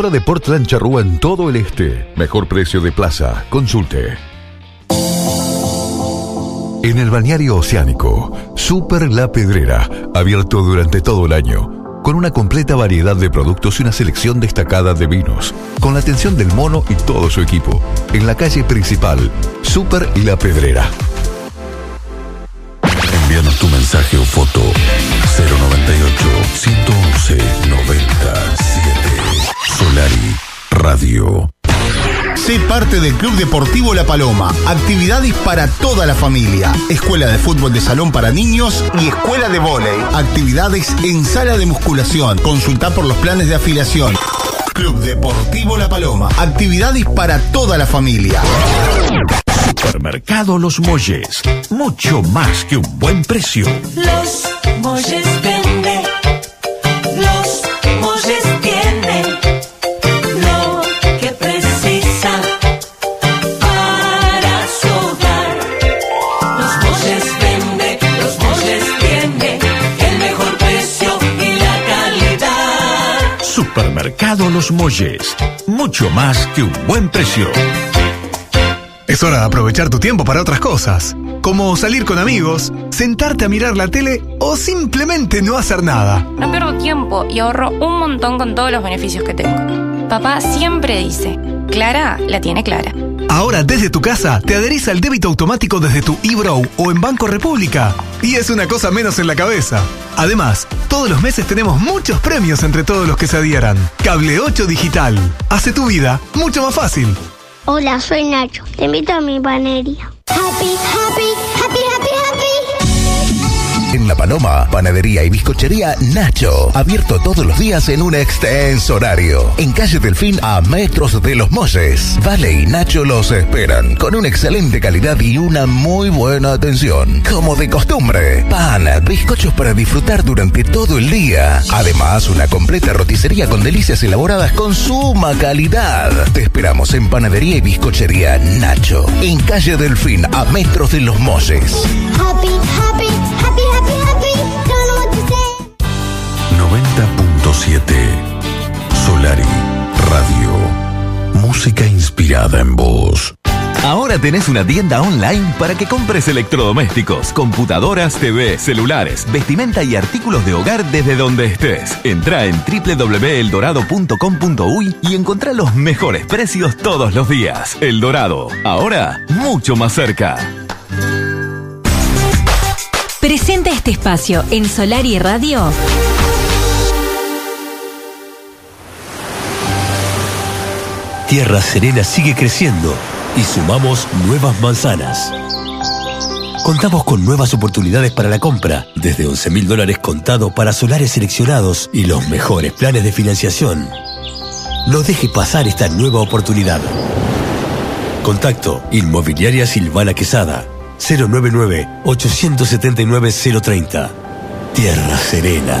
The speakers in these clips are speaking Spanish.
Hora de Portland Charrúa en todo el este. Mejor precio de plaza. Consulte. En el balneario oceánico, Super La Pedrera, abierto durante todo el año, con una completa variedad de productos y una selección destacada de vinos, con la atención del mono y todo su equipo, en la calle principal, Super La Pedrera. Envíanos tu mensaje o foto 098 111 97 Solari Radio. Sé parte del Club Deportivo La Paloma. Actividades para toda la familia. Escuela de fútbol de salón para niños y escuela de vóley. Actividades en sala de musculación. Consulta por los planes de afiliación. Club Deportivo La Paloma. Actividades para toda la familia. Supermercado Los Molles. Mucho más que un buen precio. Los Molles Supermercado Los Molles. Mucho más que un buen precio. Es hora de aprovechar tu tiempo para otras cosas, como salir con amigos, sentarte a mirar la tele o simplemente no hacer nada. No pierdo tiempo y ahorro un montón con todos los beneficios que tengo. Papá siempre dice, Clara la tiene clara. Ahora desde tu casa te adherís al débito automático desde tu eBrow o en Banco República. Y es una cosa menos en la cabeza. Además, todos los meses tenemos muchos premios entre todos los que se adhieran. Cable 8 Digital. Hace tu vida mucho más fácil. Hola, soy Nacho. Te invito a mi panería. Happy, happy, La Paloma, panadería y bizcochería Nacho. Abierto todos los días en un extenso horario. En calle Delfín a metros de los Molles. Vale y Nacho los esperan. Con una excelente calidad y una muy buena atención. Como de costumbre. Pan, bizcochos para disfrutar durante todo el día. Además, una completa roticería con delicias elaboradas con suma calidad. Te esperamos en panadería y bizcochería Nacho. En calle Delfín a metros de los Molles. Happy, happy, 7. Solari Radio. Música inspirada en vos. Ahora tenés una tienda online para que compres electrodomésticos, computadoras, TV, celulares, vestimenta y artículos de hogar desde donde estés. Entra en www.eldorado.com.uy y encontrá los mejores precios todos los días. El Dorado, ahora mucho más cerca. Presenta este espacio en Solar y Radio. Tierra Serena sigue creciendo y sumamos nuevas manzanas. Contamos con nuevas oportunidades para la compra, desde 11 mil dólares contado para solares seleccionados y los mejores planes de financiación. No deje pasar esta nueva oportunidad. Contacto Inmobiliaria Silvana Quesada 099-879-030. Tierra Serena.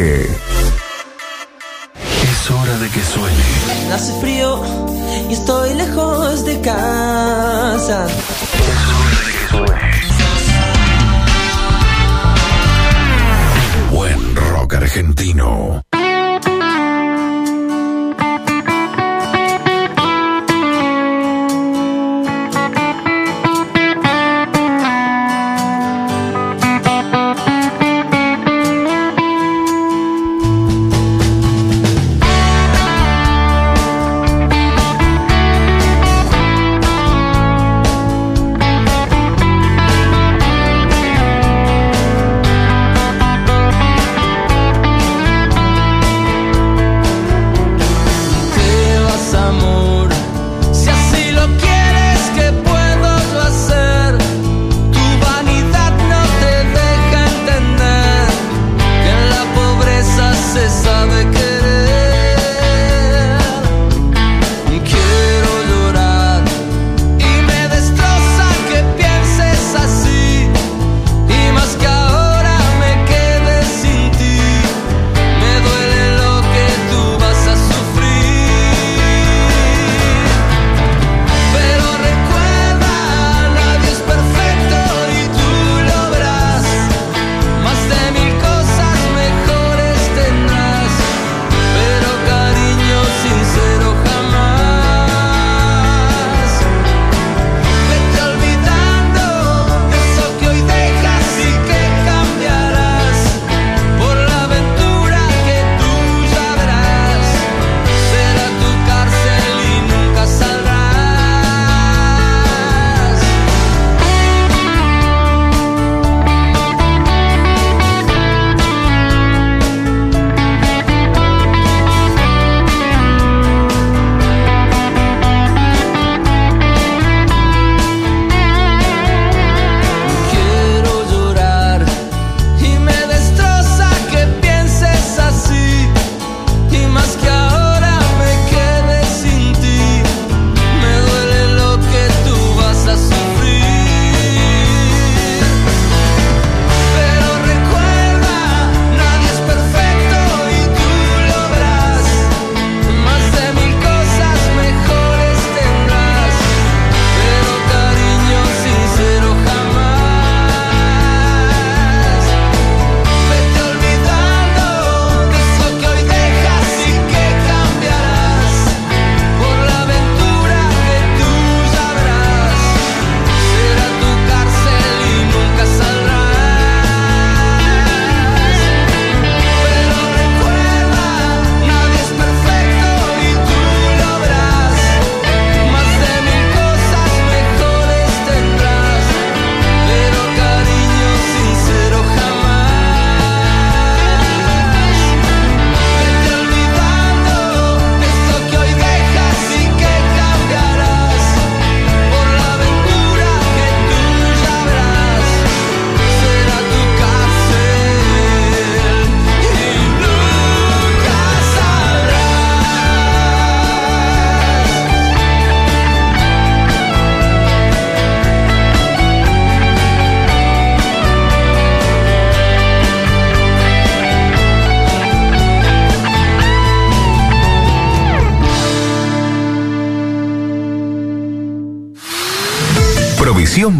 Es hora de que suene. Hace frío y estoy lejos de casa. Buen rock argentino.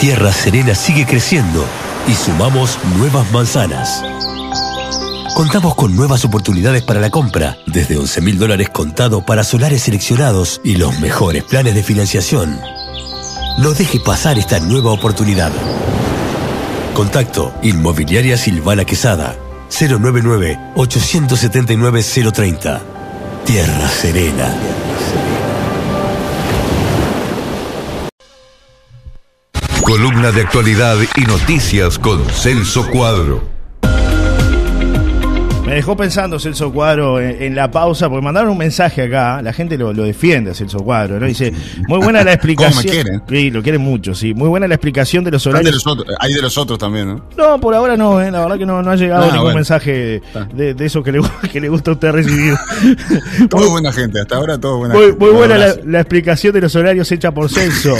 Tierra Serena sigue creciendo y sumamos nuevas manzanas. Contamos con nuevas oportunidades para la compra, desde 11 mil dólares contado para solares seleccionados y los mejores planes de financiación. No deje pasar esta nueva oportunidad. Contacto Inmobiliaria Silvana Quesada 099-879-030. Tierra Serena. Columna de actualidad y noticias con Celso Cuadro. Me dejó pensando Celso Cuadro en, en la pausa, porque mandaron un mensaje acá, la gente lo, lo defiende a Celso Cuadro, ¿no? Dice, muy buena la explicación. ¿Cómo me quieren? Sí, lo quieren mucho, sí. Muy buena la explicación de los de horarios. los otros, hay de los otros también, ¿no? No, por ahora no, ¿eh? la verdad que no, no ha llegado ningún bueno. mensaje de, de eso que le, que le gusta a usted recibir. Todo buena gente, hasta ahora todo buena Muy, gente. muy buena la, explicación de los horarios hecha por Celso.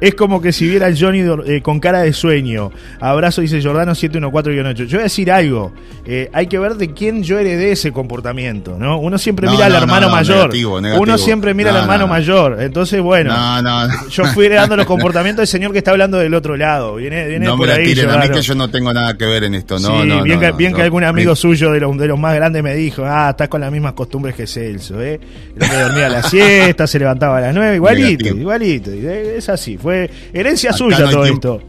es como que si viera a Johnny eh, con cara de sueño. Abrazo, dice Jordano 714-8. Yo voy a decir algo. Eh, hay que ver de quién yo heredé ese comportamiento, ¿no? Uno siempre No, mira al no, hermano no, no, mayor. negativo, negativo. Uno siempre mira al hermano no, no. mayor. Entonces, bueno. No, no, no. Yo fui heredando los comportamientos del señor que está hablando del otro lado. Viene, viene No por me la ahí. tiren a mí que yo no tengo nada que ver en esto. No, Sí, no, bien, que, bien que algún amigo Mi- suyo de los, de los más grandes me dijo, ah, estás con las mismas costumbres que Celso, ¿eh? Hombre dormía a la siesta, se levantaba a las nueve, igualito, Negativo. igualito. Es así, fue herencia Acá suya todo esto.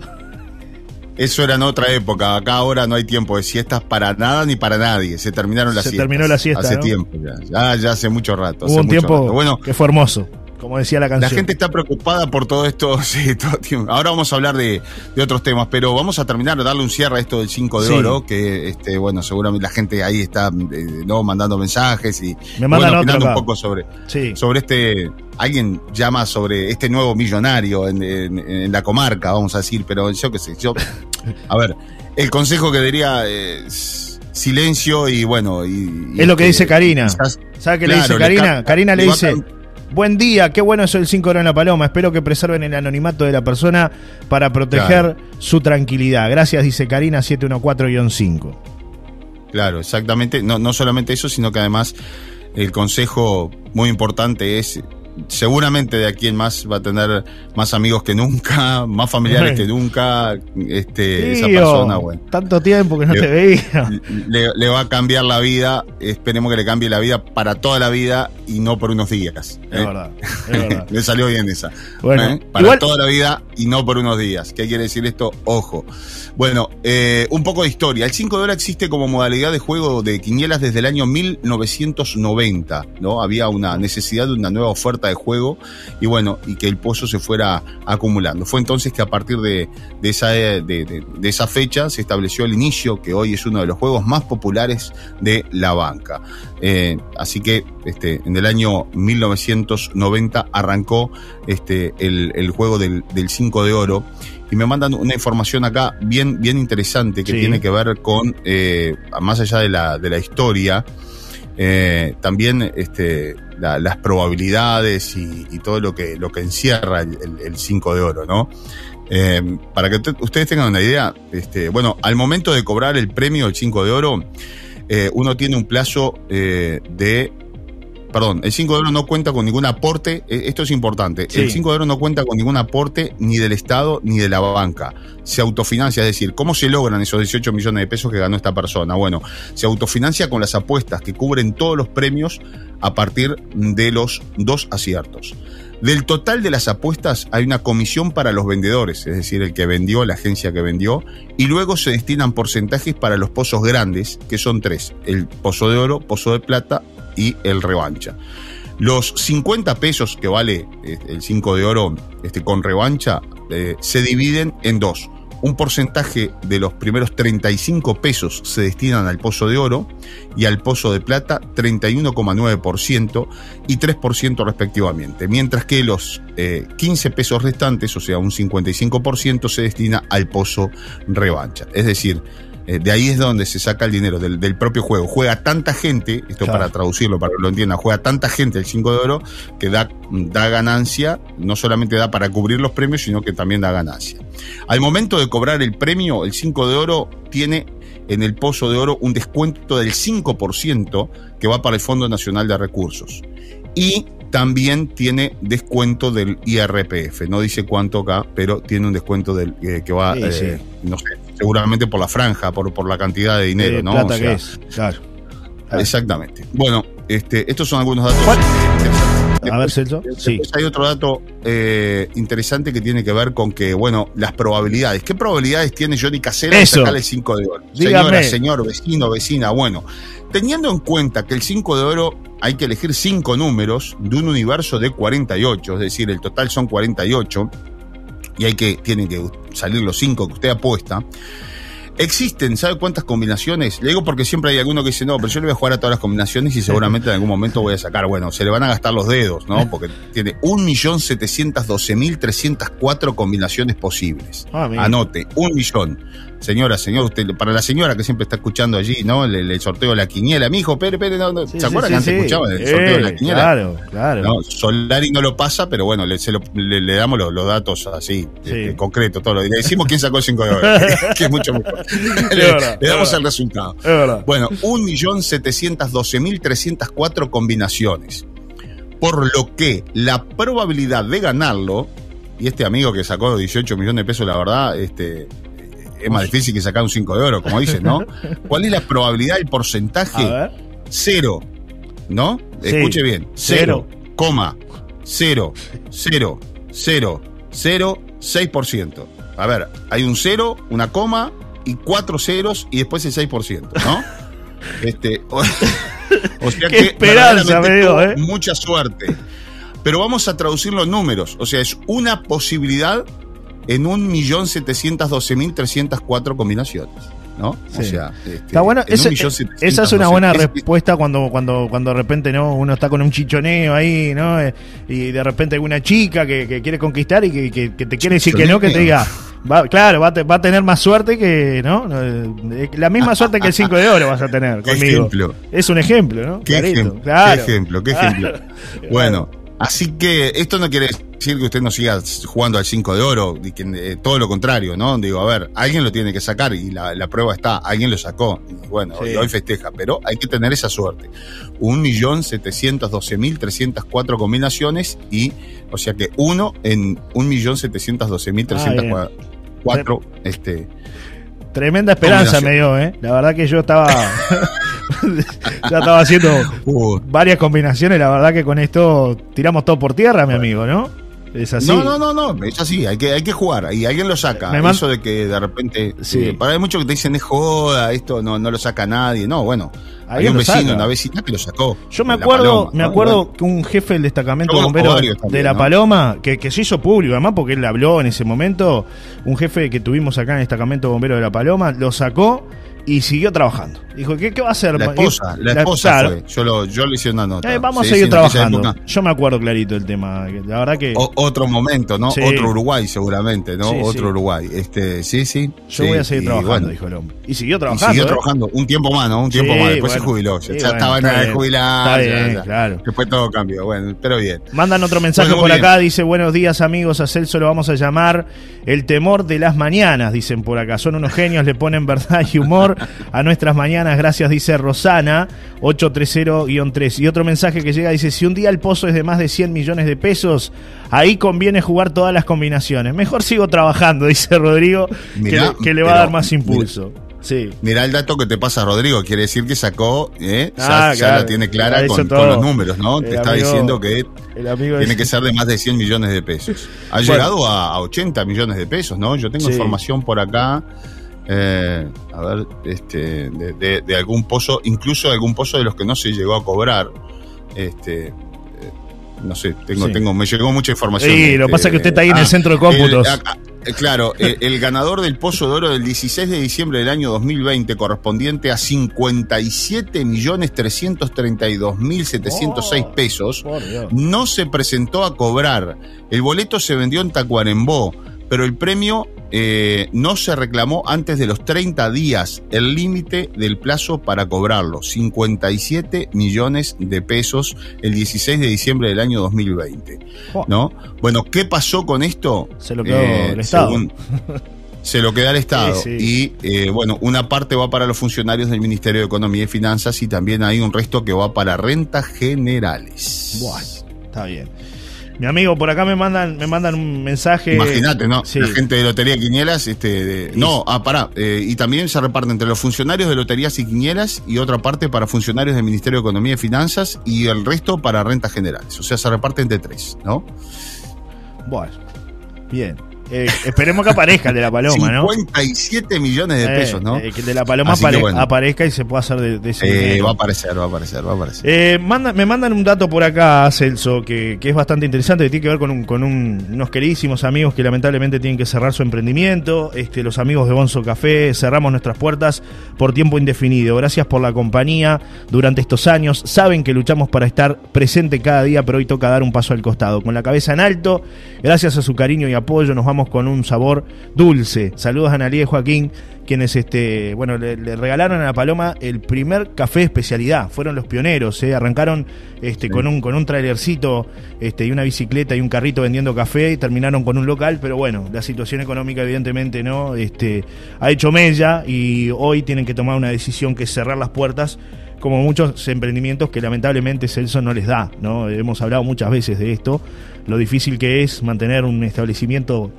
Eso era en otra época. Acá ahora no hay tiempo de siestas para nada ni para nadie. Se terminaron las Se siestas. terminó la siesta, Hace ¿no? tiempo ya. Ya, ya hace mucho rato. hace Hubo un mucho tiempo rato. Bueno, que fue hermoso, como decía la La canción. gente está preocupada por todo esto, sí, todo. Ahora vamos a hablar de, de otros temas, pero vamos a terminar, darle un cierre a esto del 5 de Sí. oro, que este, bueno, seguramente la gente ahí está eh, no mandando mensajes y Me bueno, opinando un poco sobre, Sí. sobre este. Alguien llama sobre este nuevo millonario en, en- en la comarca, vamos a decir, pero yo qué sé, yo. A ver, el consejo que diría es silencio y bueno. Y, y Es lo que este, dice Karina. quizás- ¿Sabe qué le dice Karina? Karina le dice, buen día, qué bueno eso del 5 oro en la paloma. Espero que preserven el anonimato de la persona para proteger Claro. su tranquilidad. Gracias, dice Karina 714-5. Claro, exactamente. No, no solamente eso, sino que además el consejo muy importante es, seguramente de aquí en más va a tener más amigos que nunca, más familiares que nunca, este, esa persona, bueno. Tanto tiempo que no Le- te veía. Le, le va a cambiar la vida, esperemos que le cambie la vida para toda la vida y no por unos días. Es ¿eh? verdad, es verdad. Le salió bien esa. Bueno, ¿eh? Para igual- toda la vida y no por unos días. ¿Qué quiere decir esto? Ojo. Bueno, eh, un poco de historia. El 5 de oro existe como modalidad de juego de quinielas desde el año 1990, ¿no? Había una necesidad de una nueva oferta de juego y bueno, y que el pozo se fuera acumulando. Fue entonces que a partir de, de esa, de, de- de esa fecha se estableció el inicio, que hoy es uno de los juegos más populares de la banca. Eh, así que este, en el año 1990 arrancó este, el, el juego del, del 5 de oro. Y me mandan una información acá bien, bien interesante que Sí. tiene que ver con, eh, más allá de la, de la historia, eh, también este, la- las probabilidades y, todo lo que, lo que encierra el, el- el 5 de oro, ¿no? Eh, para que te- ustedes tengan una idea, este, bueno, al momento de cobrar el premio, el 5 de oro, eh, uno tiene un plazo de. Perdón, el 5 de oro no cuenta con ningún aporte, eh, esto es importante, Sí. el 5 de oro no cuenta con ningún aporte ni del Estado ni de la banca. Se autofinancia, es decir, ¿cómo se logran esos 18 millones de pesos que ganó esta persona? Bueno, se autofinancia con las apuestas que cubren todos los premios a partir de los dos aciertos. Del total de las apuestas hay una comisión para los vendedores, es decir, el que vendió, la agencia que vendió, y luego se destinan porcentajes para los pozos grandes, que son tres, el pozo de oro, pozo de plata y el revancha. Los 50 pesos que vale eh, el 5 de oro este, con revancha eh, se dividen en dos. un porcentaje de los primeros 35 pesos se destinan al pozo de oro y al pozo de plata 31,9% y 3% respectivamente, mientras que los eh, 15 pesos restantes, o sea, un 55%, se destina al pozo revancha. Es decir, eh, de ahí es donde se saca el dinero del, del propio juego. Juega tanta gente, esto Claro. para traducirlo, para que lo entiendan, juega tanta gente el 5 de oro que da, da ganancia, no solamente da para cubrir los premios, sino que también da ganancia. Al momento de cobrar el premio, el 5 de oro tiene en el pozo de oro un descuento del 5% que va para el Fondo Nacional de Recursos. Y también tiene descuento del IRPF. No dice cuánto acá, pero tiene un descuento del eh, que va, Sí, eh, sí. no sé, seguramente por la franja, por, por la cantidad de dinero, ¿no? plata O sea, que es, claro. Exactamente. Bueno, este, estos son algunos datos. A ver, Celso. Sí. Después hay otro dato eh, interesante que tiene que ver con que, bueno, las probabilidades. ¿Qué probabilidades tiene Johnny Casera de sacarle el 5 de oro? Dígame. Señora, señor, vecino, vecina. Bueno, teniendo en cuenta que el 5 de oro hay que elegir 5 números de un universo de 48, es decir, el total son 48, y hay que, tienen que salir los 5 que usted apuesta. Existen, ¿sabe cuántas combinaciones? Le digo porque siempre hay alguno que dice, no, pero yo le voy a jugar a todas las combinaciones y seguramente en algún momento voy a sacar. Bueno, se le van a gastar los dedos, ¿no? Porque tiene 1.712.304 combinaciones posibles. Ah. Anote, un millón. Señora, señor, usted, para la señora que siempre está escuchando allí, ¿no? El, el sorteo de la quiniela. Mi hijo, Pere, Pere, no, no. Sí, ¿se acuerdan sí, que antes sí. escuchaban el sorteo de la quiniela? Claro, claro. No, Solari no lo pasa, pero bueno, le, se lo- le- le damos los, los datos así, este, concretos, todo lo, le decimos quién sacó el 5 de oro, que es mucho mejor. le, damos el resultado. Bueno, 1.712.304 combinaciones. Por lo que la probabilidad de ganarlo, y este amigo que sacó 18 millones de pesos, la verdad, este, es más difícil que sacar un 5 de oro, como dicen, ¿no? ¿Cuál es la probabilidad, el porcentaje? A ver. Cero, ¿no? Sí. Escuche bien, Cero. cero, coma, cero, cero, cero, cero, seis por ciento. A ver, hay un cero, una coma y cuatro ceros y después el 6%, ¿no? este, o, o sea Qué que esperanza ¿eh? mucha suerte. Pero vamos a traducirlo en números, o sea, es una posibilidad en un millón setecientos doce mil trescientas cuatro combinaciones, ¿no? O Sí. sea, este, Está bueno, ese- millón esa es una buena es- respuesta cuando, cuando, cuando de repente no uno está con un chichoneo ahí, ¿no? Eh, Y de repente hay una chica que, que quiere conquistar y que, que- que te quiere decir que no, que te diga, va, claro, va a, te- va a tener más suerte que, ¿no? Eh, La misma suerte que el 5 de oro vas a tener conmigo. ejemplo. Es un ejemplo, ¿no? Qué, ejemplo, claro. qué ejemplo, qué Claro. ejemplo. Bueno, así que esto no quiere decir que usted no siga jugando al 5 de oro, y que, eh, todo lo contrario, ¿no? Digo, a ver, alguien lo tiene que sacar y la, la prueba está, alguien lo sacó. Y bueno, Sí. y hoy festeja, pero hay que tener esa suerte. 1.712.304 combinaciones y, o sea que uno en 1.712.304 este, Tremenda esperanza me dio, ¿eh? La verdad que yo estaba. ya estaba haciendo Uh. varias combinaciones. La verdad que con esto tiramos todo por tierra, mi amigo, ¿no? Es así. No, no, no, no, es así, hay que, hay que jugar y alguien lo saca. Me Eso de que de repente, Sí. eh, para hay muchos que te dicen es joda, esto no, no lo saca nadie. No, bueno, hay un vecino, saca. una vecina que lo sacó. Yo me acuerdo, Paloma, me acuerdo que un jefe del destacamento bombero también, de La ¿no? Paloma, que, que se hizo público además porque él habló en ese momento, un jefe que tuvimos acá en el destacamento bombero de La Paloma, lo sacó y siguió trabajando. Dijo, ¿qué, qué va a hacer? La esposa, la La- esposa claro. fue. Yo, lo, yo le hice una nota. Eh, vamos Sí, a seguir trabajando. Yo me acuerdo clarito el tema. La verdad que O- otro momento, ¿no? Sí. Otro Uruguay seguramente, ¿no? Sí, Otro. Uruguay. Este, sí, sí. yo voy a seguir y trabajando, bueno, dijo el hombre. Y siguió Y trabajando. siguió ¿eh? trabajando un tiempo más, ¿no? Un tiempo más. Después se jubiló. Ya, bueno, estaba en la ya. claro. Después todo cambió. Bueno, pero bien. Mandan otro mensaje por acá, dice buenos días amigos, a Celso lo vamos a llamar el temor de las mañanas, dicen por acá, son unos genios, le ponen verdad y humor a nuestras mañanas, gracias, dice Rosana, 830-3. Y otro mensaje que llega, dice, si un día el pozo es de más de 100 millones de pesos, ahí conviene jugar todas las combinaciones. Mejor sigo trabajando, dice Rodrigo, que Mirá, le- que, le, va a dar más impulso. Sí. Mirá el dato que te pasa, Rodrigo. Quiere decir que sacó, ¿eh? ya, Ah, ya claro. la tiene clara con, los números, ¿no? El te está diciendo que tiene es- que ser de más de 100 millones de pesos. Ha Bueno. llegado a, a 80 millones de pesos, ¿no? Yo tengo Sí. información por acá. Eh, a ver, este, de, de- de algún pozo, incluso de algún pozo de los que no se llegó a cobrar. Este, eh, no sé, tengo, Sí. tengo, me llegó mucha información. Sí, de lo este, pasa que usted está ahí en el ah, centro de cómputos. el- ah, ah, claro, el, el ganador del Pozo de Oro del 16 de diciembre del año 2020, correspondiente a 57 millones 332 mil 706 pesos, no se presentó a cobrar. El boleto se vendió en Tacuarembó, pero el premio eh, no se reclamó antes de los 30 días, el límite del plazo para cobrarlo. 57 millones de pesos el 16 de diciembre del año 2020. Oh. ¿No? Bueno, ¿qué pasó con esto? Eh, Se lo quedó el Estado. se lo queda el Estado. Sí, Y eh, bueno, una parte va para los funcionarios del Ministerio de Economía y Finanzas y también hay un resto que va para rentas generales. Buah, está bien. Mi amigo, por acá me mandan, me mandan un mensaje. Imagínate, ¿no? Sí. La gente de Lotería Quinielas, este, de- no, ah, pará, eh, y también se reparte entre los funcionarios de Loterías y Quinielas y otra parte para funcionarios del Ministerio de Economía y Finanzas y el resto para rentas generales. O sea, se reparte entre tres, ¿no? Bueno, bien. Eh, esperemos que aparezca el de la paloma, ¿no? 57 millones de Eh, pesos, ¿no? eh, que el de la paloma apare- bueno. aparezca y se pueda hacer de, de ese Eh, va a aparecer, va a aparecer, va a aparecer. Manda- me mandan un dato por acá, Celso, que, que es bastante interesante, que tiene que ver con, un- con un- unos queridísimos amigos que lamentablemente tienen que cerrar su emprendimiento. Este, los amigos de Bonzo Café, cerramos nuestras puertas por tiempo indefinido. Gracias por la compañía durante estos años. Saben que luchamos para estar presente cada día, pero hoy toca dar un paso al costado. Con la cabeza en alto, gracias a su cariño y apoyo, nos vamos con un sabor dulce. Saludos a Analia y Joaquín, quienes este, bueno, le, le regalaron a la Paloma el primer café de especialidad. Fueron los pioneros, ¿eh? arrancaron este, con un con un trailercito este, y una bicicleta y un carrito vendiendo café y terminaron con un local, pero bueno, la situación económica evidentemente no este, ha hecho mella y hoy tienen que tomar una decisión que es cerrar las puertas como muchos emprendimientos que lamentablemente Celso no les da, ¿no? Hemos hablado muchas veces de esto, lo difícil que es mantener un establecimiento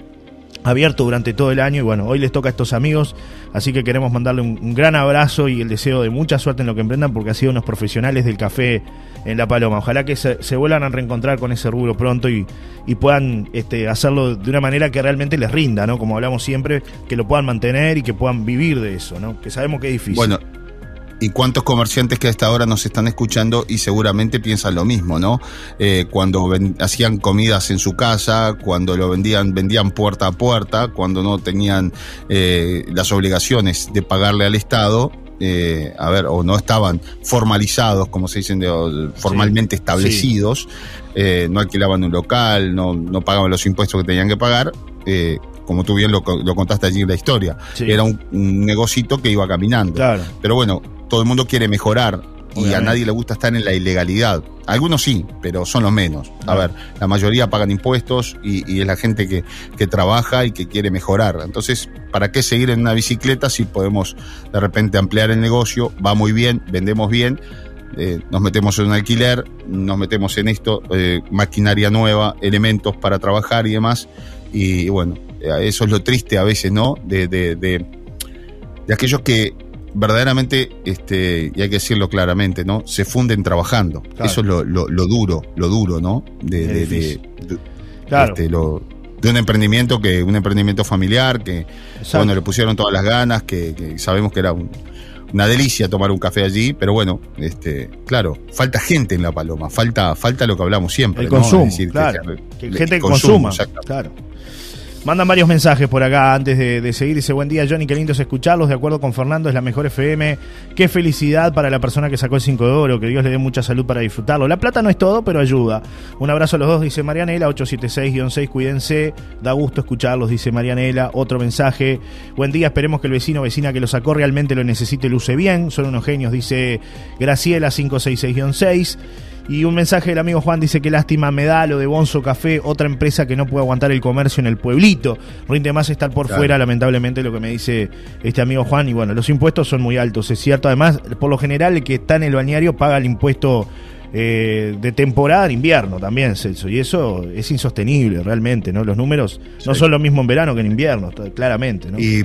abierto durante todo el año y bueno, hoy les toca a estos amigos, así que queremos mandarle un, gran abrazo y el deseo de mucha suerte en lo que emprendan porque han sido unos profesionales del café en La Paloma. Ojalá que se, vuelvan a reencontrar con ese rubro pronto y, y puedan este, hacerlo de una manera que realmente les rinda, ¿no? Como hablamos siempre, que lo puedan mantener y que puedan vivir de eso, ¿no? Que sabemos que es difícil. Y cuántos comerciantes que hasta ahora nos están escuchando y seguramente piensan lo mismo, ¿no? Eh, cuando ven- hacían comidas en su casa, cuando lo vendían, vendían puerta a puerta, cuando no tenían eh, las obligaciones de pagarle al Estado. eh, a ver, o no estaban formalizados, como se dicen, de- formalmente establecidos, eh, no alquilaban un local, no, no pagaban los impuestos que tenían que pagar, eh, como tú bien lo, co- lo contaste allí en la historia. Sí. Era un, un negocito que iba caminando. Claro. Pero bueno, todo el mundo quiere mejorar y a nadie le gusta estar en la ilegalidad. Algunos sí, pero son los menos. A ver, la mayoría pagan impuestos y, y es la gente que, que trabaja y que quiere mejorar. Entonces, ¿para qué seguir en una bicicleta si podemos de repente ampliar el negocio? Va muy bien, vendemos bien. eh, nos metemos en un alquiler, nos metemos en esto, eh, maquinaria nueva, elementos para trabajar y demás. Y, bueno, eh, eso es lo triste a veces, ¿no? De, de, de, de aquellos que verdaderamente, este, y hay que decirlo claramente, ¿no? Se funden trabajando. Claro. Eso es lo, lo, lo duro, lo duro, ¿no? De, de, de- difícil. de- Claro. este, lo- de un emprendimiento que, un emprendimiento familiar, que Exacto. bueno, le pusieron todas las ganas, que, que sabemos que era un- una delicia tomar un café allí, pero bueno, este, claro, falta gente en la paloma, falta, falta lo que hablamos siempre. El ¿no? consumo, Es decir, que- claro. que- Que gente consuma. Claro. Mandan varios mensajes por acá antes de, seguir. Dice, buen día Johnny, qué lindo es escucharlos. De acuerdo con Fernando, es la mejor FM. Qué felicidad para la persona que sacó el 5 de oro. Que Dios le dé mucha salud para disfrutarlo. La plata no es todo, pero ayuda. Un abrazo a los dos, dice Marianela, 876-6. Cuídense. Da gusto escucharlos, dice Marianela. Otro mensaje. Buen día, esperemos que el vecino o vecina que lo sacó realmente lo necesite use bien. Son unos genios, dice Graciela, 566-6. Y un mensaje del amigo Juan dice que lástima me da lo de Bonzo Café, otra empresa que no puede aguantar el comercio en el pueblito. Rinde más estar por Claro. fuera, lamentablemente, lo que me dice este amigo Juan. Y bueno, los impuestos son muy altos, es cierto. Además, por lo general, el que está en el balneario paga el impuesto eh, de temporada en invierno también, Celso. Y eso es insostenible, realmente, ¿no? Los números no Sí. son lo mismo en verano que en invierno, claramente, ¿no? Y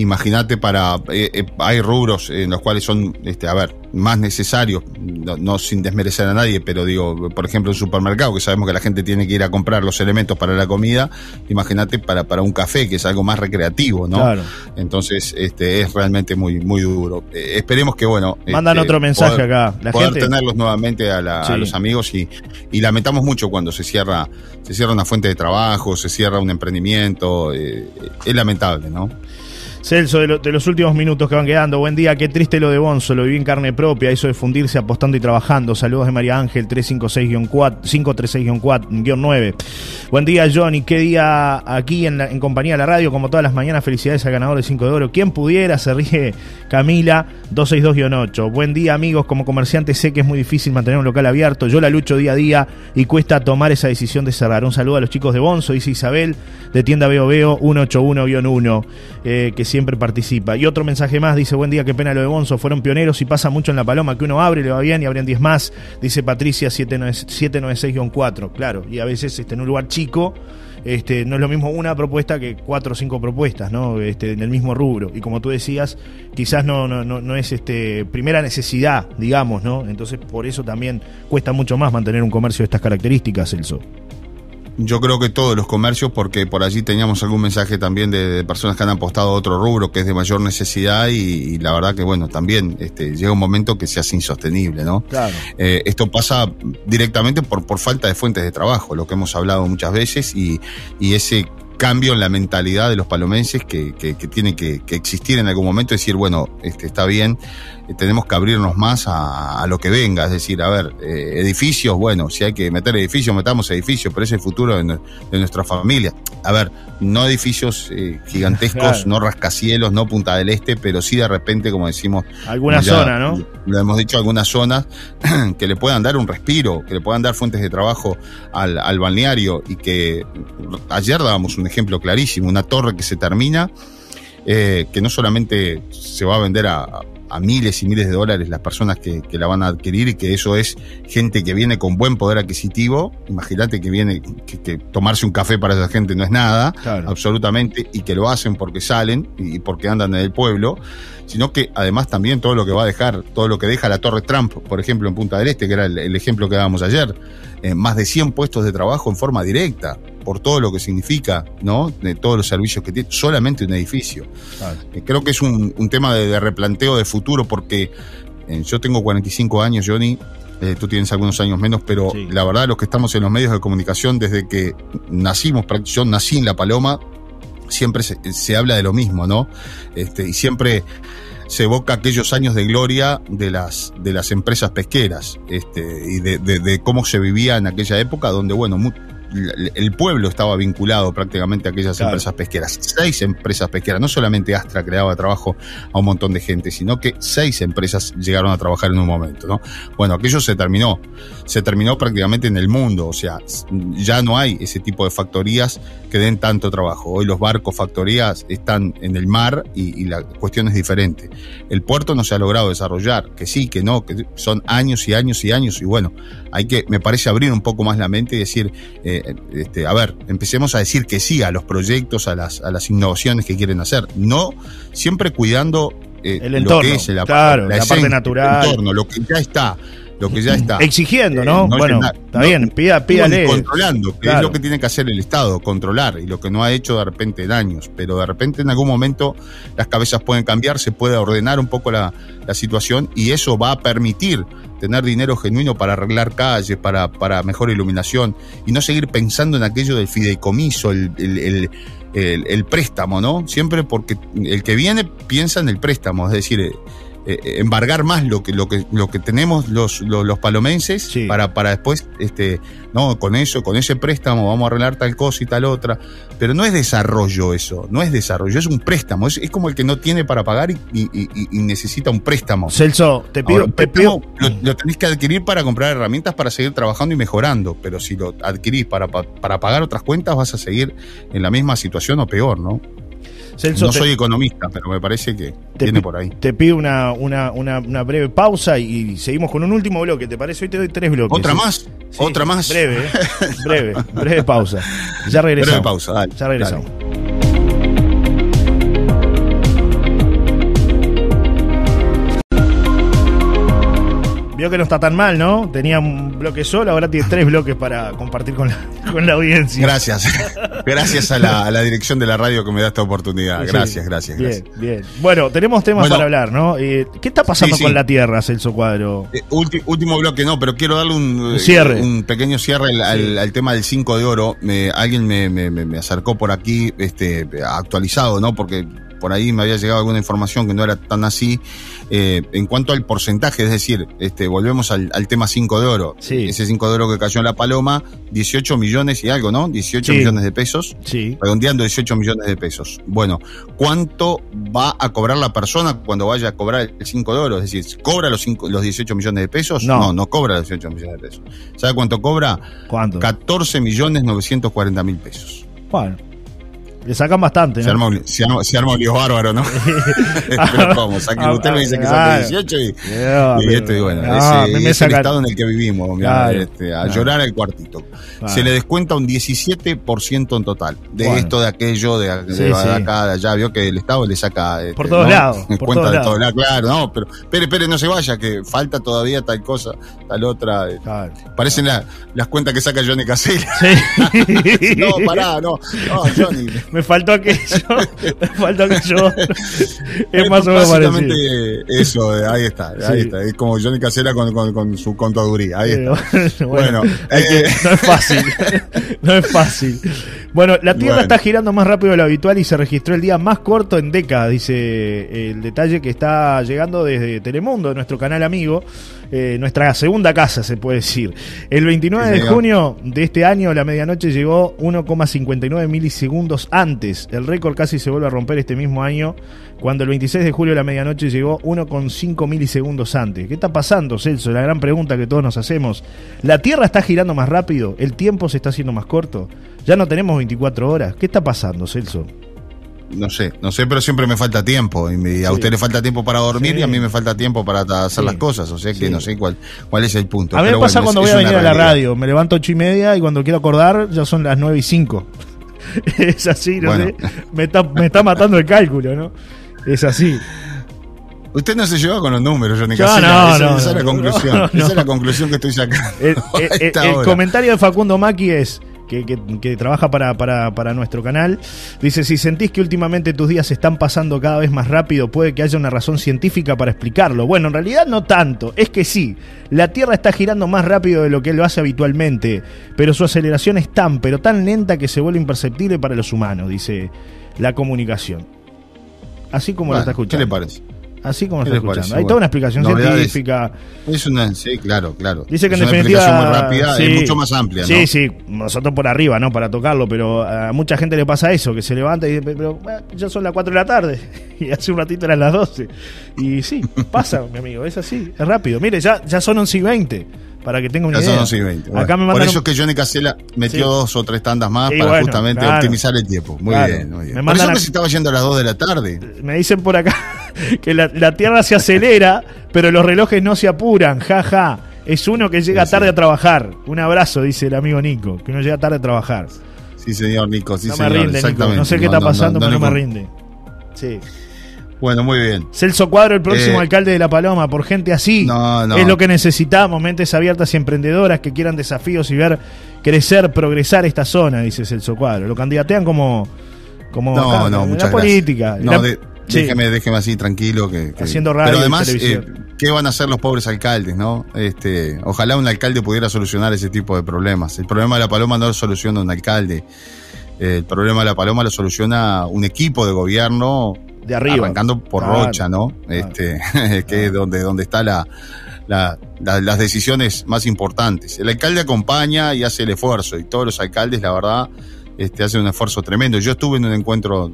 Imagínate para. eh, eh, hay rubros en los cuales son, este, a ver, más necesarios, no, no sin desmerecer a nadie, pero digo, por ejemplo, un supermercado, que sabemos que la gente tiene que ir a comprar los elementos para la comida, imagínate para, para un café, que es algo más recreativo, ¿no? Claro. Entonces, este, es realmente muy, muy duro. Eh, esperemos que, bueno. Mandan este, otro mensaje poder- acá. La poder gente- tenerlos nuevamente a, la- a los amigos y, y lamentamos mucho cuando se cierra, se cierra una fuente de trabajo, se cierra un emprendimiento. es lamentable, ¿no? Celso, de, lo- de los últimos minutos que van quedando, buen día, qué triste lo de Bonzo, lo viví en carne propia, eso de fundirse apostando y trabajando. Saludos de María Ángel 356-4, 536-9. Buen día, Johnny, qué día aquí en compañía de la radio, como todas las mañanas, felicidades al ganador de 5 de oro. Quien pudiera, se ríe Camila 262-8. Buen día, amigos, como comerciante sé que es muy difícil mantener un local abierto, yo la lucho día a día y cuesta tomar esa decisión de cerrar. Un saludo a los chicos de Bonzo, dice Isabel, de tienda Veo Veo 181-1, eh, que siempre participa. Y otro mensaje más, dice, buen día, qué pena lo de Bonzo, fueron pioneros y pasa mucho en La Paloma, que uno abre, le va bien y abren 10 más, dice Patricia 796- 796-4, claro, y a veces este, en un lugar chico, este, no es lo mismo una propuesta que cuatro o cinco propuestas, ¿no? Este, en el mismo rubro. Y como tú decías, quizás no, no, no, no es este primera necesidad, digamos, ¿no? Entonces por eso también cuesta mucho más mantener un comercio de estas características, Celso. Yo creo que todos los comercios, porque por allí teníamos algún mensaje también de, de personas que han apostado a otro rubro que es de mayor necesidad y, y la verdad que bueno, también este, llega un momento que se hace insostenible, ¿no? Claro. Eh, esto pasa directamente por, por falta de fuentes de trabajo, lo que hemos hablado muchas veces, y, y ese cambio en la mentalidad de los palomenses que, que, que tiene que, que existir en algún momento, decir, bueno, este, está bien, tenemos que abrirnos más a, a lo que venga, es decir, a ver, eh, edificios, bueno, si hay que meter edificios, metamos edificios, pero es el futuro de, nue- de nuestra familia. A ver, no edificios eh, gigantescos, Claro. no rascacielos, no Punta del Este, pero sí de repente, como decimos, Alguna ya zona, ¿no? Lo hemos dicho, algunas zonas que le puedan dar un respiro, que le puedan dar fuentes de trabajo al, al balneario y que ayer dábamos un ejemplo clarísimo, una torre que se termina, eh, que no solamente se va a vender a, a miles y miles de dólares las personas que, que la van a adquirir y que eso es gente que viene con buen poder adquisitivo, imagínate que viene, que, que tomarse un café para esa gente no es nada, absolutamente, y que lo hacen porque salen y porque andan en el pueblo, sino que además también todo lo que va a dejar, todo lo que deja la Torre Trump, por ejemplo, en Punta del Este, que era el, el ejemplo que dábamos ayer, eh, más de 100 puestos de trabajo en forma directa, por todo lo que significa, ¿no? De todos los servicios que tiene, solamente un edificio. Eh, creo que es un, un tema de, de replanteo de futuro, porque eh, yo tengo 45 años, Johnny. eh, tú tienes algunos años menos, pero la verdad, los que estamos en los medios de comunicación, desde que nacimos, yo nací en La Paloma, siempre se, se habla de lo mismo, ¿no? Este, y siempre se evoca aquellos años de gloria de las, de las empresas pesqueras este, y de, de- de cómo se vivía en aquella época, donde, bueno, el pueblo estaba vinculado prácticamente a aquellas Claro. empresas pesqueras. Seis empresas pesqueras, no solamente Astra creaba trabajo a un montón de gente, sino que seis empresas llegaron a trabajar en un momento, ¿no? Bueno, aquello se terminó, se terminó prácticamente en el mundo, o sea, ya no hay ese tipo de factorías que den tanto trabajo. Hoy los barcos, factorías están en el mar y, y la cuestión es diferente. El puerto no se ha logrado desarrollar, que sí, que no, que son años y años y años y bueno, hay que, me parece, abrir un poco más la mente y decir, eh, este, a ver, empecemos a decir que sí a los proyectos, a las, a las innovaciones que quieren hacer, no siempre cuidando eh, El lo que es la, claro, la parte esencia, natural. el entorno, lo que ya está, lo que ya está. Exigiendo, ¿no? Eh, bueno, llenar- está no, bien, pida, pídale. controlando, que es lo que tiene que hacer el Estado, controlar, y lo que no ha hecho de repente en años, pero de repente en algún momento las cabezas pueden cambiar, se puede ordenar un poco la, la situación y eso va a permitir tener dinero genuino para arreglar calles, para, para mejor iluminación y no seguir pensando en aquello del fideicomiso, el, el- el- el- el préstamo, ¿no? Siempre porque el que viene piensa en el préstamo, es decir, eh, eh, embargar más lo que, lo que, lo que tenemos los, los, los palomenses para, para después, este, no, con eso, con ese préstamo vamos a arreglar tal cosa y tal otra. Pero no es desarrollo eso, no es desarrollo, es un préstamo, es, es como el que no tiene para pagar y, y- y- y necesita un préstamo. Celso, te pido, Ahora, te pido, lo, lo tenés que adquirir para comprar herramientas para seguir trabajando y mejorando, pero si lo adquirís para, pa- para pagar otras cuentas vas a seguir en la misma situación o peor, ¿no? Celso, no te- soy economista, pero me parece que viene por ahí. te pido una, una, una, una breve pausa y seguimos con un último bloque. ¿Te parece? Hoy te doy tres bloques. ¿Otra ¿sí? más? Sí, ¿Otra más? Breve, ¿eh? breve, breve pausa. Ya regresamos. Breve pausa, dale, Ya regresamos. Vio que no está tan mal, ¿no? Tenía un bloque solo, ahora tiene tres bloques para compartir con la, con la audiencia. Gracias. Gracias a la, a la dirección de la radio que me da esta oportunidad. Sí. Gracias, gracias, Bien, gracias. bien. Bueno, tenemos temas Bueno. para hablar, ¿no? Eh, ¿Qué está pasando Sí, sí. con la Tierra, Celso Cuadro? Eh, ulti- último bloque, no, pero quiero darle un, cierre. un pequeño cierre al, al- al tema del 5 de oro. Me- alguien me, me- me- me acercó por aquí, este, actualizado, ¿no? Porque por ahí me había llegado alguna información que no era tan así. Eh, en cuanto al porcentaje, es decir, este, volvemos al, al tema 5 de oro. Ese 5 de oro que cayó en la paloma, 18 millones y algo, ¿no? 18 Sí. millones de pesos. Sí. Redondeando 18 millones de pesos. Bueno, ¿cuánto va a cobrar la persona cuando vaya a cobrar el 5 de oro? Es decir, ¿cobra los, cinco- los 18 millones de pesos? No. no, no cobra los 18 millones de pesos. ¿Sabe cuánto cobra? ¿Cuánto? 14 millones 940 mil pesos. Bueno, le sacan bastante, Se ¿no? arma, se, arma, se arma lío bárbaro, ¿no? pero ¿cómo? Ah, usted me dice que son claro. 18 y, No, y esto, y bueno, no, ese- me es el estado en el que vivimos, Claro, este, a claro. llorar al cuartito. Claro. Se le descuenta un 17% en total. De Bueno. esto, de aquello, de, de Sí, sí. acá, de allá. Vio que el Estado le saca. este, Por todos ¿no? lados, por Cuenta todos de todos lados, claro, no, pero espere, espere, no se vaya, que falta todavía tal cosa, tal otra. eh. Parecen la- las cuentas que saca Johnny Casella. no, pará, no, no, Johnny. Me faltó aquello. me faltó aquello. es más o menos parecido. eso, eh, ahí está, Sí. ahí está. Es como Johnny Casella con, con, con su contaduría, ahí está. Eh, bueno, hay que- eh, no es fácil. no es fácil. Bueno, la Tierra Bueno. está girando más rápido de lo habitual y se registró el día más corto en décadas, dice el detalle que está llegando desde Telemundo, nuestro canal amigo, eh, nuestra segunda casa, se puede decir. El 29 Sí, de señor. junio de este año, la medianoche llegó 1,59 milisegundos antes. El récord casi se vuelve a romper este mismo año, cuando el 26 de julio la medianoche llegó 1,5 milisegundos antes. ¿Qué está pasando, Celso? La gran pregunta que todos nos hacemos. ¿La Tierra está girando más rápido? ¿El tiempo se está haciendo más corto? ¿Ya no tenemos 24 horas? ¿Qué está pasando, Celso? No sé, no sé, pero siempre me falta tiempo. Y, me- a usted le falta tiempo para dormir Sí. y a mí me falta tiempo para hacer Sí. las cosas. O sea que no sé cuál, cuál es el punto. A mí me Pero pasa bueno, cuando es- voy a venir a la radio. Me levanto ocho y media y cuando quiero acordar ya son las 9 y 5. es así, no Bueno. sé. Me está, me está matando el cálculo, ¿no? Es así. Usted no se lleva con los números, Johnny Yo Casella. no, esa, no, esa es la no, conclusión. no, no. Esa es la conclusión que estoy sacando. El, a el- esta el comentario de Facundo Maki es que, que- que trabaja para, para- para nuestro canal. Dice, si sentís que últimamente tus días se están pasando cada vez más rápido, puede que haya una razón científica para explicarlo. Bueno, en realidad no tanto. Es que sí, la Tierra está girando más rápido de lo que lo hace habitualmente, pero su aceleración es tan, pero tan lenta que se vuelve imperceptible para los humanos, dice la comunicación. Así como lo Bueno, está escuchando. ¿Qué le parece? Así como lo ¿Qué está escuchando. parece? Hay Bueno, toda una explicación novedades. científica. Es una, sí, claro, claro. Dice que es en una definitiva. explicación muy rápida, sí, es mucho más amplia, Sí, ¿no? sí, nosotros por arriba, ¿no? Para tocarlo, pero a mucha gente le pasa eso, que se levanta y dice, pero bueno, ya son las 4 de la tarde y hace un ratito eran las 12. Y sí, pasa, mi amigo, es así, es rápido. Mire, ya, ya son 11 y 20, para que tenga una Ya idea. son 11 y 20. Bueno, Acá me por eso es que Johnny Casella metió Sí. dos o tres tandas más Sí, para bueno, justamente claro. optimizar el tiempo. Muy Claro. bien, muy bien. Me Por eso mandan que a- se estaba yendo a las 2 de la tarde. Me dicen por acá que la, la Tierra se acelera, pero los relojes no se apuran, jaja. Es uno que llega tarde a trabajar. Un abrazo, dice el amigo Nico, que uno llega tarde a trabajar. Sí, señor Nico, sí, no señor. me rinde, Nico. No sé qué No, está pasando, no, pero no, me rinde. Sí. Bueno, muy bien. Celso Cuadro, el próximo Eh, alcalde de La Paloma, por gente así. No, no. Es lo que necesitamos, mentes abiertas y emprendedoras que quieran desafíos y ver crecer, progresar esta zona, dice Celso Cuadro. Lo candidatean como. como No, acá, no, la política. No, La- de- sí. déjeme, déjeme así tranquilo. Que, que- Haciendo radio Pero además, eh, ¿qué van a hacer los pobres alcaldes, no? Este, ojalá un alcalde pudiera solucionar ese tipo de problemas. El problema de la paloma no lo soluciona un alcalde. El problema de la paloma lo soluciona un equipo de gobierno. De arriba. Arrancando por Claro, Rocha, ¿no? Este, que es donde, donde está la, la- la- las decisiones más importantes. El alcalde acompaña y hace el esfuerzo, y todos los alcaldes, la verdad, este, hacen un esfuerzo tremendo. Yo estuve en un encuentro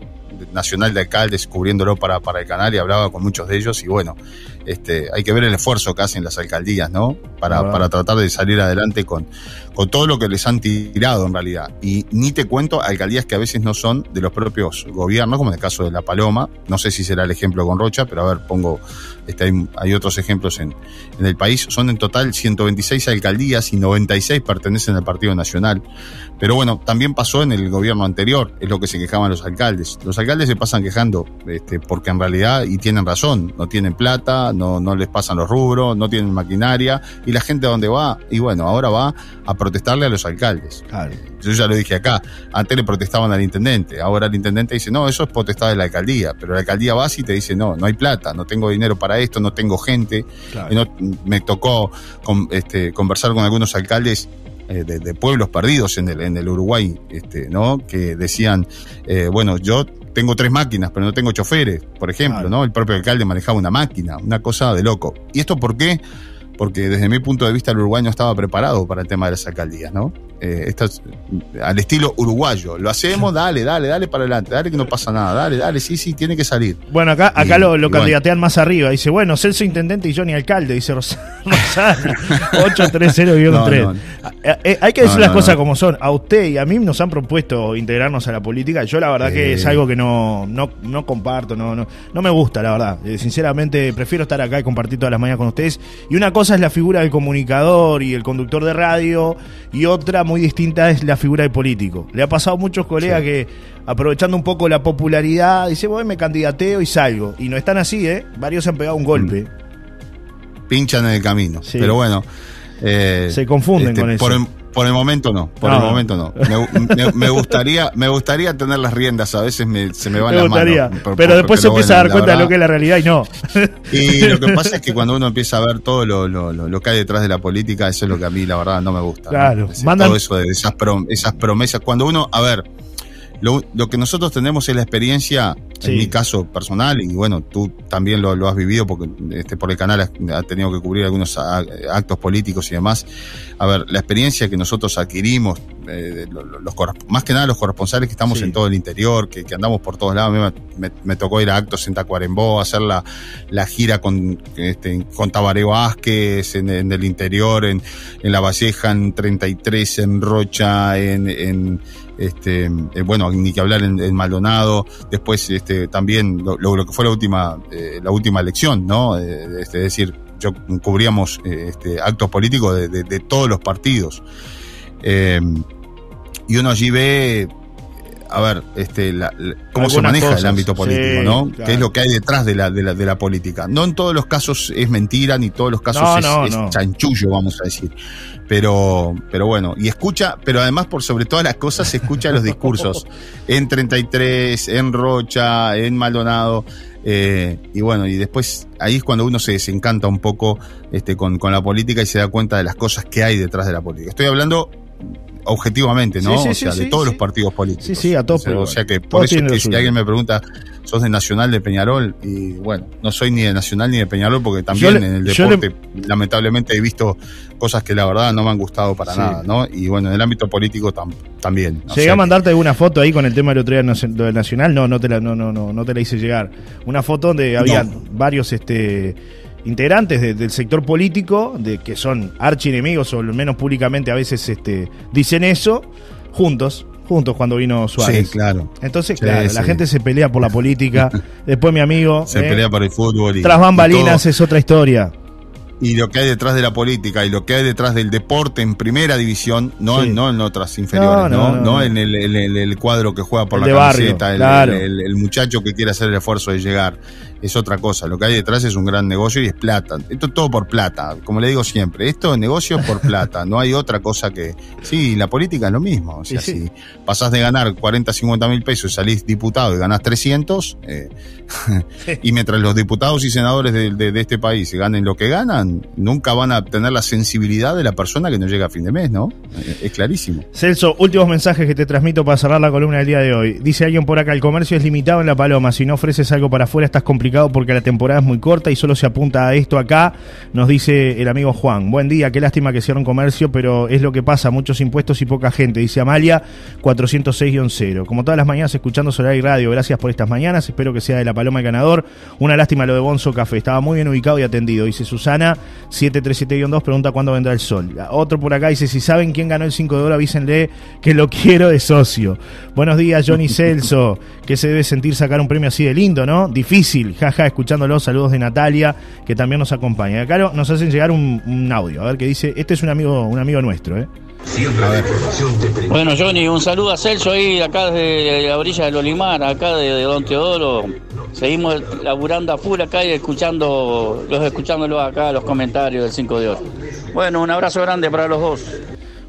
nacional de alcaldes cubriéndolo para, para el canal y hablaba con muchos de ellos y bueno, este, hay que ver el esfuerzo que hacen las alcaldías, ¿no? Para, Ah. para tratar de salir adelante con, con todo lo que les han tirado en realidad. Y ni te cuento alcaldías que a veces no son de los propios gobiernos, como en el caso de La Paloma. No sé si será el ejemplo con Rocha, pero a ver, pongo, este, hay, hay otros ejemplos en, en el país. Son en total 126 alcaldías y 96 pertenecen al Partido Nacional. Pero bueno, también pasó en el gobierno anterior, es lo que se quejaban los alcaldes. Los alcaldes alcaldes se pasan quejando, este, porque en realidad, y tienen razón, no tienen plata, no, no les pasan los rubros, no tienen maquinaria, y la gente a dónde va, y bueno, ahora va a protestarle a los alcaldes. Yo ya lo dije acá, antes le protestaban al intendente, ahora el intendente dice, no, eso es potestad de la alcaldía, pero la alcaldía va y te dice, no, no hay plata, no tengo dinero para esto, no tengo gente. No- me tocó con- este, conversar con algunos alcaldes eh, de, de pueblos perdidos en el, en el Uruguay, este, ¿no? Que decían, eh, bueno, yo tengo tres máquinas, pero no tengo choferes, por ejemplo, ¿no? El propio alcalde manejaba una máquina, una cosa de loco. ¿Y esto por qué? Porque desde mi punto de vista el Uruguay no estaba preparado para el tema de las alcaldías, ¿no? Eh, esto es, mm, al estilo uruguayo. Lo hacemos, dale, dale, dale para adelante, dale que no pasa nada, dale, dale, sí, sí, tiene que salir. Bueno, acá, acá Y- lo, lo bueno. candidatean más arriba. Dice, bueno, Celso Intendente y Johnny Alcalde, dice Ros- Rosario. 830-3. No, no. Eh, eh, Hay que decir las cosas como son. A usted y a mí nos han propuesto integrarnos a la política. Yo la verdad que es algo que no, no, no comparto, no, no, no me gusta, la verdad. Eh, sinceramente, prefiero estar acá y compartir todas las mañanas con ustedes. Y una cosa es la figura del comunicador y el conductor de radio, y otra muy distinta es la figura del político. Le ha pasado a muchos colegas que, aprovechando un poco la popularidad, dice, voy, me candidateo y salgo. Y no están así, ¿eh? Varios se han pegado un golpe. Pinchan en el camino. Pero bueno. eh, Se confunden con eso. Por por el momento no, por No, el no. momento no. Me, me- me gustaría, me gustaría tener las riendas, a veces me- se me van Me las gustaría. manos. por- pero por- después se empieza a dar cuenta de lo que es la realidad y no. Y lo que pasa es que cuando uno empieza a ver todo lo, lo- lo- lo que hay detrás de la política, eso es lo que a mí, la verdad, no me gusta. ¿no? Claro. Es- Mandan- Todo eso de esas, prom- esas promesas. Cuando uno, a ver, lo, lo que nosotros tenemos es la experiencia, Sí. en mi caso personal, y bueno, tú también lo, lo has vivido porque este, por el canal has, has tenido que cubrir algunos actos políticos y demás. A ver, la experiencia que nosotros adquirimos, eh, lo- lo- los, más que nada los corresponsales que estamos en todo el interior, que, que andamos por todos lados. A mí me, me- me tocó ir a actos en Tacuarembó, hacer la, la gira con, este, con Tabaré Vázquez en, en el interior, en, en La Valleja, en 33, en Rocha, en, en este, eh, bueno, ni que hablar en, en Maldonado, después este, también lo, que fue la última, eh, la última elección, ¿no? Eh, este, es decir, yo cubríamos este, actos políticos de, de- de todos los partidos. Y uno allí ve, a ver, este, la- la- cómo se maneja cosas, el ámbito político, sí, ¿no? claro. ¿Qué es lo que hay detrás de la, de, la, de la política? No en todos los casos es mentira, ni todos los casos No, es, no, es no. chanchullo, vamos a decir. Pero, pero bueno, y escucha, pero además por sobre todas las cosas se escucha los discursos en 33, en Rocha, en Maldonado. eh, y bueno, y después ahí es cuando uno se desencanta un poco este, con, con la política y se da cuenta de las cosas que hay detrás de la política. Estoy hablando objetivamente, ¿no? Sí, sí, o sí, sea, de todos los partidos políticos. Sí, sí, a tope, O sea, o igual. sea que Todos por eso es que si alguien me pregunta, sos de Nacional de Peñarol, y bueno, no soy ni de Nacional ni de Peñarol porque también le- en el le- deporte lamentablemente he visto cosas que la verdad no me han gustado para nada, ¿no? Y bueno, en el ámbito político tam- también. O Llegué a mandarte alguna foto ahí con el tema del otro día del Nacional, no, no te la, no, no, no, no te la hice llegar. Una foto donde había No. varios este, integrantes de- del sector político, de que son archienemigos, o al menos públicamente a veces este, dicen eso, juntos, juntos cuando vino Suárez. Sí, claro. Entonces, Sí, claro, la gente se pelea por la política. Después mi amigo. se eh, pelea por el fútbol y, Tras bambalinas y es otra historia. y lo que hay detrás de la política y lo que hay detrás del deporte en primera división, no, Sí. no en otras inferiores, No, no, no, no, no. en el, el- el- cuadro que juega por El la barrio, camiseta, claro. el muchacho que quiere hacer el esfuerzo de llegar. Es otra cosa. Lo que hay detrás es un gran negocio y es plata. Esto es todo por plata. Como le digo siempre, esto es negocio por plata. No hay otra cosa que. Sí, la política es lo mismo. O sea, Sí, sí. si pasás de ganar 40, 50 mil pesos y salís diputado y ganás 300, eh, y mientras los diputados y senadores de, de- de este país ganen lo que ganan, nunca van a tener la sensibilidad de la persona que no llega a fin de mes, ¿no? Eh, Es clarísimo. Celso, últimos mensajes que te transmito para cerrar la columna del día de hoy. Dice alguien por acá, el comercio es limitado en La Paloma. Si no ofreces algo para afuera estás complicado porque la temporada es muy corta y solo se apunta a esto acá, nos dice el amigo Juan. Buen día, qué lástima que cierre un comercio, pero es lo que pasa, muchos impuestos y poca gente. Dice Amalia 406-0. Como todas las mañanas escuchando Solar y Radio, gracias por estas mañanas, espero que sea de La Paloma el ganador. Una lástima lo de Bonzo Café, estaba muy bien ubicado y atendido. Dice Susana 737-2, pregunta cuándo vendrá el sol. Otro por acá dice, si saben quién ganó el 5 de oro, avísenle que lo quiero de socio. Buenos días, Johnny Celso. que se debe sentir sacar un premio así de lindo, no? Difícil, jaja, escuchándolo. Saludos de Natalia, que también nos acompaña. Acá nos hacen llegar un, un audio, a ver qué dice. Este es un amigo, un amigo nuestro, ¿eh? Bueno, Johnny, un saludo a Celso ahí, acá desde la orilla del Olimar, acá de, de Don Teodoro. Seguimos laburando a full acá y escuchando, los escuchándolos acá, los comentarios del 5 de oro. Bueno, un abrazo grande para los dos.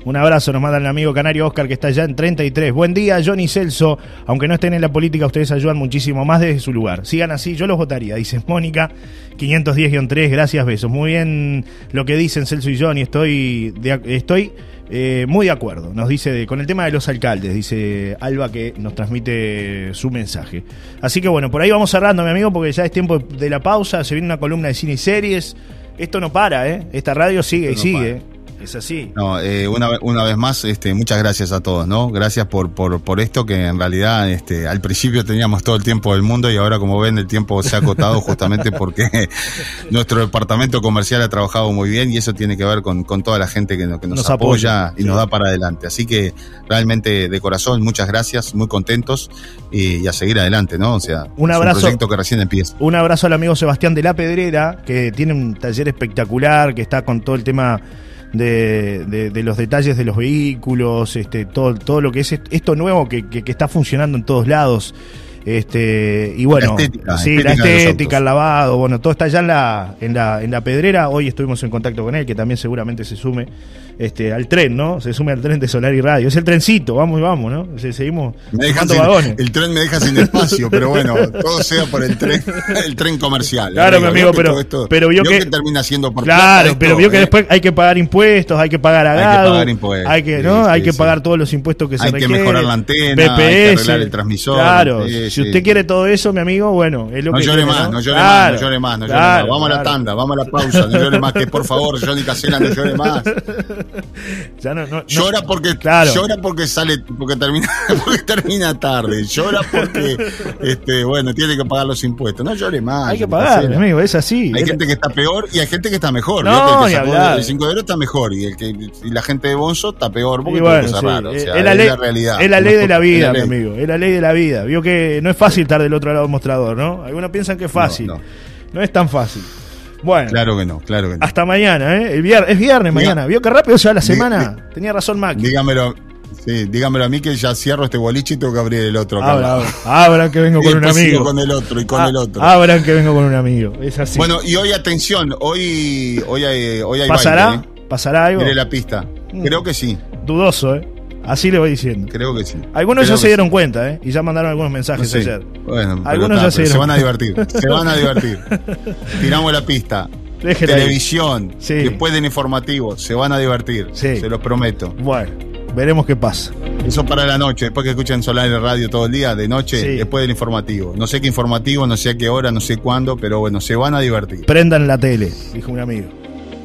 Un abrazo, nos manda el amigo canario Oscar que está allá en 33. Buen día, Johnny Celso. Aunque no estén en la política, ustedes ayudan muchísimo más desde su lugar. Sigan así, yo los votaría, dice Mónica, 510-3. Gracias, besos. Muy bien lo que dicen Celso y Johnny, estoy, de- estoy eh, muy de acuerdo. Nos dice de- con el tema de los alcaldes, dice Alba que nos transmite su mensaje. Así que bueno, por ahí vamos cerrando, mi amigo, porque ya es tiempo de la pausa. Se viene una columna de cine y series. Esto no para, ¿eh? Esta radio sigue y no sigue. para. Es así. No, eh, una, una vez más, este, muchas gracias a todos, ¿no? Gracias por, por, por esto que en realidad este, al principio teníamos todo el tiempo del mundo y ahora como ven el tiempo se ha acotado justamente porque nuestro departamento comercial ha trabajado muy bien y eso tiene que ver con, con toda la gente que, nos- que nos, Nos apoya, apoya, y nos da para adelante. Así que realmente de corazón, muchas gracias, muy contentos y, y a seguir adelante, ¿no? O sea, Un es abrazo. un proyecto que recién empieza. Un abrazo al amigo Sebastián de la Pedrera, que tiene un taller espectacular, que está con todo el tema de, de- de los detalles de los vehículos, este, todo, todo lo que es est- esto nuevo que, que- que está funcionando en todos lados. Este, y bueno, La estética, sí, estética la estética, el lavado, bueno, todo está allá en la, en la, en la pedrera. Hoy estuvimos en contacto con él, que también seguramente se sume este, al tren, ¿no? Se sume al tren de Solar y Radio. Es el trencito, vamos y vamos, ¿no? Se- seguimos Me deja sumando sin- vagones. el tren me deja sin espacio, pero bueno, todo sea por el tren, el tren comercial. Claro, mi amigo, que pero- esto- pero vio que- termina siendo por Claro, esto, pero vio que ¿eh? después hay que pagar impuestos, hay que pagar a Hay que pagar impuestos, hay que, ¿no? sí, hay que sí. pagar todos los impuestos que se Hay que requieren. mejorar la antena, hay que arreglar el transmisor, Claro, si usted quiere todo eso, mi amigo, bueno, es lo No que llore quiere, más, no llore Claro, más, no llore más, no llore claro, más. Vamos a la tanda, vamos a la pausa, no llore más, que por favor, Johnny Casela, no llore más. Ya no, no, no- Llora porque Claro. llora porque sale, porque termina, porque termina tarde. Llora porque este, bueno, tiene que pagar los impuestos. No llore más. hay que pagar, amigo, es así. Hay Es- gente que está peor y hay gente que está mejor. No, el que sacó el 5 de oro está mejor y, el que, y la gente de Bonzo está peor porque bueno, sí, cerrar. O es- sea, es la ley, realidad. es la ley de la vida, mi amigo, es la ley de la vida. Vio que no es fácil estar del otro lado del mostrador, ¿no? Algunos piensan que es fácil. No, es tan fácil. Bueno, Claro que no, claro que no. hasta mañana, ¿eh? El es viernes Diga- mañana. ¿Vio que rápido se va la semana? Tenía razón Mac. Dígamelo, sí, dígamelo a mí que ya cierro este boliche y tengo que abrir el otro. Abra. Abran que vengo con un amigo. con el otro y con Ah, el otro. Abran que vengo con un amigo. Es así. Bueno, y hoy atención, hoy, hoy hay, hoy hay ¿Pasará? baile, ¿eh? ¿Pasará algo? Mire la pista. Mm. Creo que sí, Dudoso, ¿eh? Así le voy diciendo. creo que sí. Algunos Creo ya se dieron sí. cuenta, ¿eh? Y ya mandaron algunos mensajes ayer. Bueno, Algunos está, ya se pero se dieron van a divertir. Se van a divertir. Tiramos la pista. Déjela. Televisión, Sí. después del informativo, se van a divertir. Sí. Se los prometo. Bueno, veremos qué pasa. Eso para la noche, después que escuchan Solar en radio todo el día, de noche, Sí. después del informativo. No sé qué informativo, no sé a qué hora, no sé cuándo, pero bueno, se van a divertir. Prendan la tele, dijo un amigo.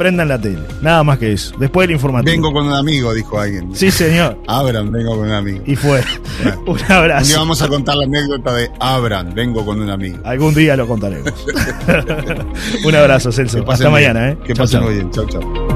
Prendan la tele. Nada más que eso. Después del informativo. Vengo con un amigo, dijo alguien. Sí, señor. Abran, vengo con un amigo. Y fue. un Un día abrazo. vamos a contar la anécdota de Abran, vengo con un amigo. Algún día lo contaremos. un abrazo, Celso. Hasta bien. mañana, ¿eh? Que Chau, pasen chau. muy bien. Chau, chau.